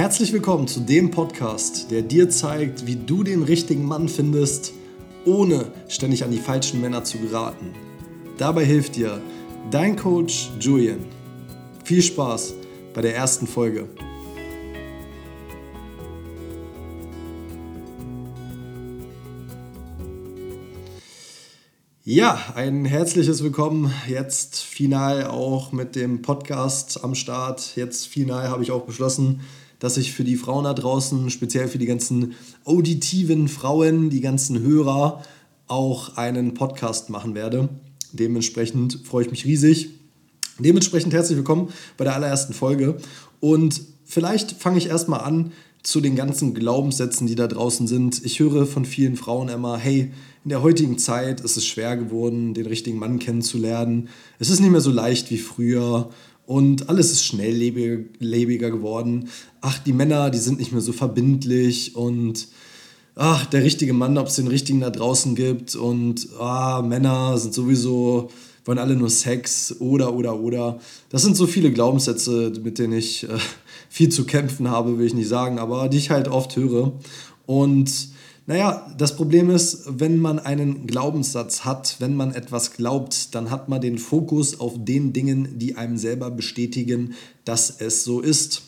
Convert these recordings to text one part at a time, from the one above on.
Herzlich willkommen zu dem Podcast, der dir zeigt, wie du den richtigen Mann findest, ohne ständig an die falschen Männer zu geraten. Dabei hilft dir dein Coach Julian. Viel Spaß bei der ersten Folge. Ja, ein herzliches Willkommen jetzt final auch mit dem Podcast am Start. Jetzt final habe ich auch beschlossen, dass ich für die Frauen da draußen, speziell für die ganzen auditiven Frauen, die ganzen Hörer, auch einen Podcast machen werde. Dementsprechend freue ich mich riesig. Dementsprechend herzlich willkommen bei der allerersten Folge. Und vielleicht fange ich erstmal an zu den ganzen Glaubenssätzen, die da draußen sind. Ich höre von vielen Frauen immer, hey, in der heutigen Zeit ist es schwer geworden, den richtigen Mann kennenzulernen. Es ist nicht mehr so leicht wie früher und alles ist schnelllebiger geworden. Ach, die Männer, die sind nicht mehr so verbindlich und ach, der richtige Mann, ob es den richtigen da draußen gibt und ah, Männer sind sowieso, wollen alle nur Sex oder, oder, oder. Das sind so viele Glaubenssätze, mit denen ich äh, viel zu kämpfen habe, will ich nicht sagen, aber die ich halt oft höre. Und naja, das Problem ist, wenn man einen Glaubenssatz hat, wenn man etwas glaubt, dann hat man den Fokus auf den Dingen, die einem selber bestätigen, dass es so ist.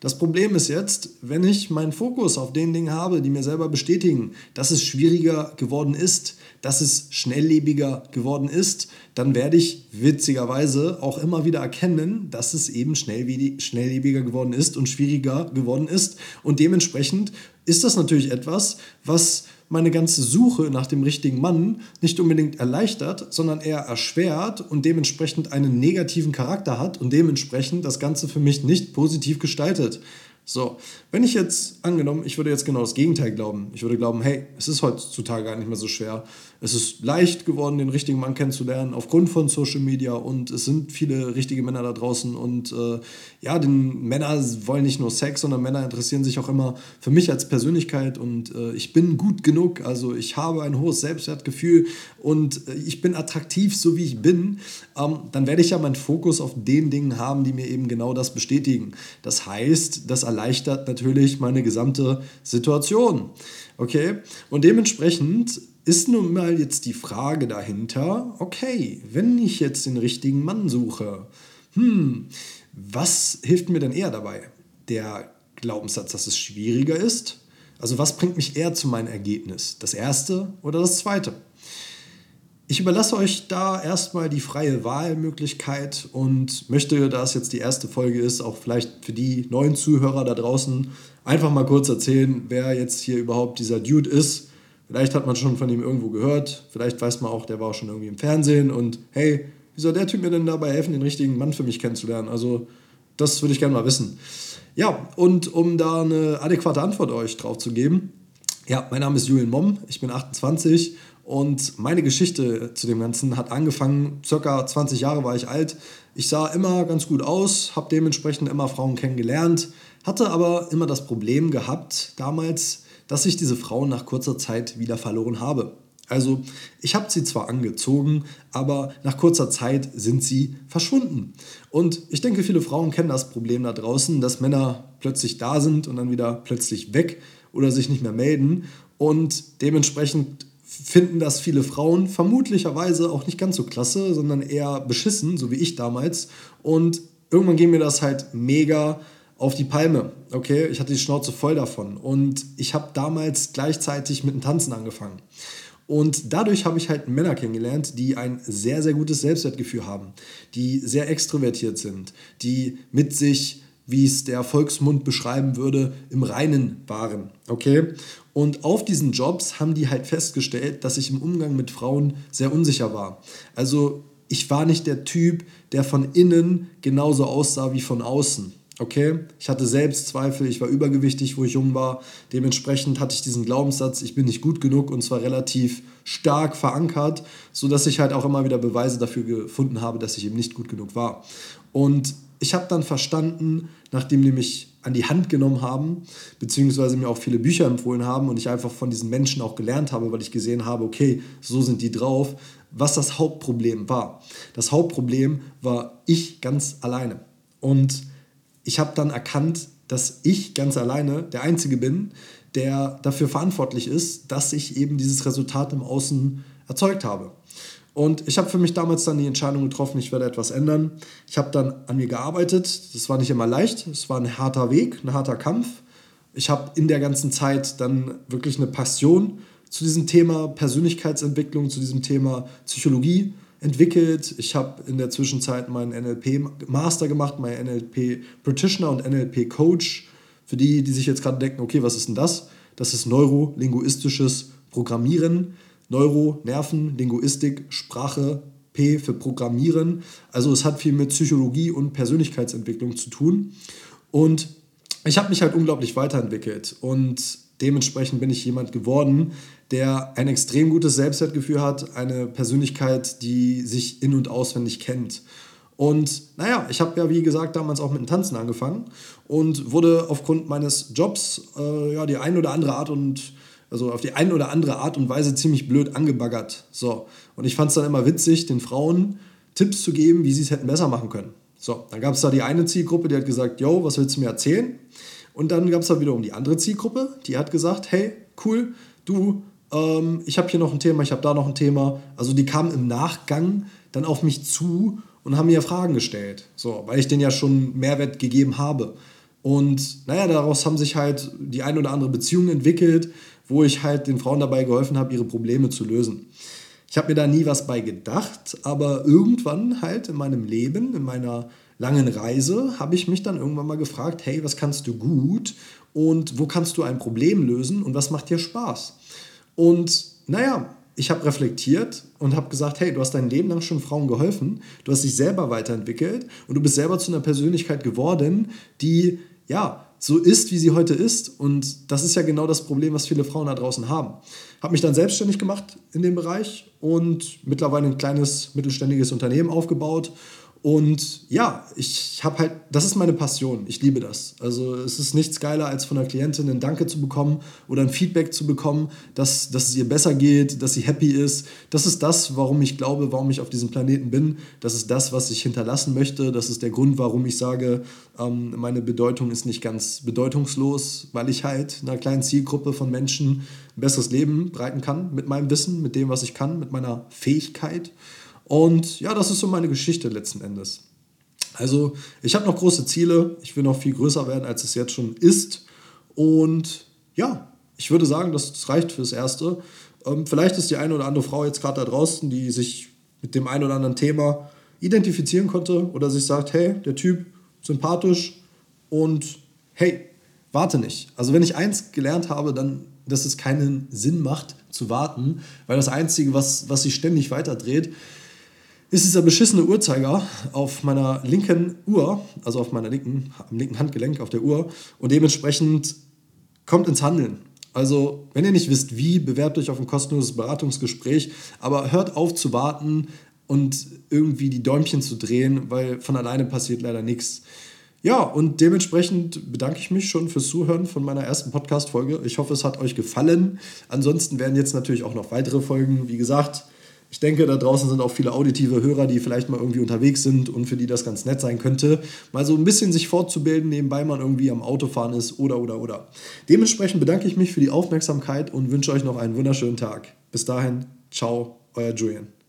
Das Problem ist jetzt, wenn ich meinen Fokus auf den Dingen habe, die mir selber bestätigen, dass es schwieriger geworden ist, dass es schnelllebiger geworden ist, dann werde ich witzigerweise auch immer wieder erkennen, dass es eben schnelllebiger geworden ist und schwieriger geworden ist. Und dementsprechend ist das natürlich etwas, was meine ganze Suche nach dem richtigen Mann nicht unbedingt erleichtert, sondern eher erschwert und dementsprechend einen negativen Charakter hat und dementsprechend das Ganze für mich nicht positiv gestaltet. So, wenn ich jetzt angenommen, ich würde jetzt genau das Gegenteil glauben. Ich würde glauben, hey, es ist heutzutage gar nicht mehr so schwer. Es ist leicht geworden, den richtigen Mann kennenzulernen aufgrund von Social Media und es sind viele richtige Männer da draußen und äh, ja, den Männer wollen nicht nur Sex, sondern Männer interessieren sich auch immer für mich als Persönlichkeit und äh, ich bin gut genug, also ich habe ein hohes Selbstwertgefühl und äh, ich bin attraktiv, so wie ich bin. Ähm, dann werde ich ja meinen Fokus auf den Dingen haben, die mir eben genau das bestätigen. Das heißt, das erleichtert natürlich meine gesamte Situation. Okay? Und dementsprechend ist nun mal jetzt die Frage dahinter, okay, wenn ich jetzt den richtigen Mann suche, hm, was hilft mir denn eher dabei? Der Glaubenssatz, dass es schwieriger ist? Also was bringt mich eher zu meinem Ergebnis? Das erste oder das zweite? Ich überlasse euch da erstmal die freie Wahlmöglichkeit und möchte, da es jetzt die erste Folge ist, auch vielleicht für die neuen Zuhörer da draußen einfach mal kurz erzählen, wer jetzt hier überhaupt dieser Dude ist. Vielleicht hat man schon von ihm irgendwo gehört, vielleicht weiß man auch, der war auch schon irgendwie im Fernsehen und hey, wie soll der Typ mir denn dabei helfen, den richtigen Mann für mich kennenzulernen? Also, das würde ich gerne mal wissen. Ja, und um da eine adäquate Antwort euch drauf zu geben, ja, mein Name ist Julian Momm, ich bin 28 und meine Geschichte zu dem Ganzen hat angefangen, circa 20 Jahre war ich alt. Ich sah immer ganz gut aus, habe dementsprechend immer Frauen kennengelernt, hatte aber immer das Problem gehabt damals, dass ich diese Frauen nach kurzer Zeit wieder verloren habe. Also ich habe sie zwar angezogen, aber nach kurzer Zeit sind sie verschwunden. Und ich denke, viele Frauen kennen das Problem da draußen, dass Männer plötzlich da sind und dann wieder plötzlich weg oder sich nicht mehr melden. Und dementsprechend finden das viele Frauen vermutlicherweise auch nicht ganz so klasse, sondern eher beschissen, so wie ich damals. Und irgendwann ging mir das halt mega auf die Palme. Okay, ich hatte die Schnauze voll davon. Und ich habe damals gleichzeitig mit dem Tanzen angefangen. Und dadurch habe ich halt Männer kennengelernt, die ein sehr, sehr gutes Selbstwertgefühl haben, die sehr extrovertiert sind, die mit sich, wie es der Volksmund beschreiben würde, im Reinen waren. Okay? Und auf diesen Jobs haben die halt festgestellt, dass ich im Umgang mit Frauen sehr unsicher war. Also ich war nicht der Typ, der von innen genauso aussah wie von außen. Okay, ich hatte Selbstzweifel, ich war übergewichtig, wo ich jung war. Dementsprechend hatte ich diesen Glaubenssatz, ich bin nicht gut genug und zwar relativ stark verankert, sodass ich halt auch immer wieder Beweise dafür gefunden habe, dass ich eben nicht gut genug war. Und ich habe dann verstanden, nachdem die mich an die Hand genommen haben, beziehungsweise mir auch viele Bücher empfohlen haben und ich einfach von diesen Menschen auch gelernt habe, weil ich gesehen habe, okay, so sind die drauf, was das Hauptproblem war. Das Hauptproblem war ich ganz alleine. Und ich habe dann erkannt, dass ich ganz alleine der Einzige bin, der dafür verantwortlich ist, dass ich eben dieses Resultat im Außen erzeugt habe. Und ich habe für mich damals dann die Entscheidung getroffen, ich werde etwas ändern. Ich habe dann an mir gearbeitet. Das war nicht immer leicht. Es war ein harter Weg, ein harter Kampf. Ich habe in der ganzen Zeit dann wirklich eine Passion zu diesem Thema Persönlichkeitsentwicklung, zu diesem Thema Psychologie entwickelt. Ich habe in der Zwischenzeit meinen NLP-Master gemacht, meinen NLP-Practitioner und NLP-Coach. Für die, die sich jetzt gerade denken, okay, was ist denn das? Das ist neurolinguistisches Programmieren. Neuro, Nerven, Linguistik, Sprache, P für Programmieren. Also es hat viel mit Psychologie und Persönlichkeitsentwicklung zu tun. Und ich habe mich halt unglaublich weiterentwickelt und dementsprechend bin ich jemand geworden, der ein extrem gutes Selbstwertgefühl hat, eine Persönlichkeit, die sich in und auswendig kennt. Und naja, ich habe ja wie gesagt damals auch mit dem Tanzen angefangen und wurde aufgrund meines Jobs äh, ja die ein oder andere Art und also auf die eine oder andere Art und Weise ziemlich blöd angebaggert. So. Und ich fand es dann immer witzig, den Frauen Tipps zu geben, wie sie es hätten besser machen können. So, dann gab es da die eine Zielgruppe, die hat gesagt, yo, was willst du mir erzählen? Und dann gab es da wiederum die andere Zielgruppe, die hat gesagt, hey, cool, du, ähm, ich habe hier noch ein Thema, ich habe da noch ein Thema. Also die kamen im Nachgang dann auf mich zu und haben mir Fragen gestellt, so, weil ich denen ja schon Mehrwert gegeben habe. Und naja, daraus haben sich halt die ein oder andere Beziehung entwickelt wo ich halt den Frauen dabei geholfen habe, ihre Probleme zu lösen. Ich habe mir da nie was bei gedacht, aber irgendwann halt in meinem Leben, in meiner langen Reise, habe ich mich dann irgendwann mal gefragt, hey, was kannst du gut und wo kannst du ein Problem lösen und was macht dir Spaß? Und naja, ich habe reflektiert und habe gesagt, hey, du hast dein Leben lang schon Frauen geholfen, du hast dich selber weiterentwickelt und du bist selber zu einer Persönlichkeit geworden, die ja so ist, wie sie heute ist. Und das ist ja genau das Problem, was viele Frauen da draußen haben. Habe mich dann selbstständig gemacht in dem Bereich und mittlerweile ein kleines mittelständiges Unternehmen aufgebaut und ja, ich habe halt, das ist meine Passion. Ich liebe das. Also es ist nichts geiler, als von einer Klientin ein Danke zu bekommen oder ein Feedback zu bekommen, dass, dass es ihr besser geht, dass sie happy ist. Das ist das, warum ich glaube, warum ich auf diesem Planeten bin. Das ist das, was ich hinterlassen möchte. Das ist der Grund, warum ich sage, ähm, meine Bedeutung ist nicht ganz bedeutungslos, weil ich halt einer kleinen Zielgruppe von Menschen ein besseres Leben bereiten kann mit meinem Wissen, mit dem, was ich kann, mit meiner Fähigkeit. Und ja, das ist so meine Geschichte letzten Endes. Also ich habe noch große Ziele, ich will noch viel größer werden, als es jetzt schon ist. Und ja, ich würde sagen, das reicht fürs Erste. Ähm, vielleicht ist die eine oder andere Frau jetzt gerade da draußen, die sich mit dem einen oder anderen Thema identifizieren konnte oder sich sagt, hey, der Typ sympathisch und hey, warte nicht. Also wenn ich eins gelernt habe, dann, dass es keinen Sinn macht zu warten, weil das Einzige, was, was sich ständig weiterdreht, ist dieser beschissene Uhrzeiger auf meiner linken Uhr, also auf meiner linken, am linken Handgelenk auf der Uhr und dementsprechend kommt ins Handeln. Also, wenn ihr nicht wisst, wie, bewerbt euch auf ein kostenloses Beratungsgespräch, aber hört auf zu warten und irgendwie die Däumchen zu drehen, weil von alleine passiert leider nichts. Ja, und dementsprechend bedanke ich mich schon fürs Zuhören von meiner ersten Podcast-Folge. Ich hoffe, es hat euch gefallen. Ansonsten werden jetzt natürlich auch noch weitere Folgen. Wie gesagt, ich denke, da draußen sind auch viele auditive Hörer, die vielleicht mal irgendwie unterwegs sind und für die das ganz nett sein könnte, mal so ein bisschen sich fortzubilden, nebenbei man irgendwie am Autofahren ist oder oder oder. Dementsprechend bedanke ich mich für die Aufmerksamkeit und wünsche euch noch einen wunderschönen Tag. Bis dahin, ciao, euer Julian.